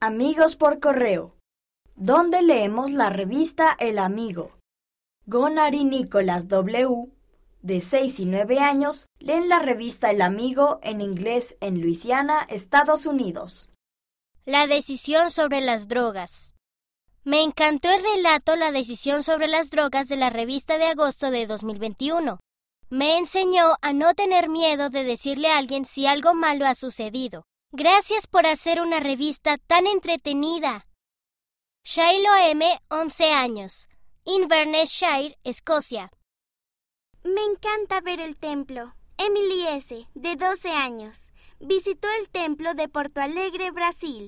Amigos por correo. ¿Dónde leemos la revista El Amigo? Gonar y Nicolás W., de 6 y 9 años, leen la revista El Amigo en inglés en Luisiana, Estados Unidos. La decisión sobre las drogas. Me encantó el relato La decisión sobre las drogas de la revista de agosto de 2021. Me enseñó a no tener miedo de decirle a alguien si algo malo ha sucedido. Gracias por hacer una revista tan entretenida. Shiloh M., 11 años. Inverness Shire, Escocia. Me encanta ver el templo. Emily S., de 12 años. Visitó el templo de Porto Alegre, Brasil.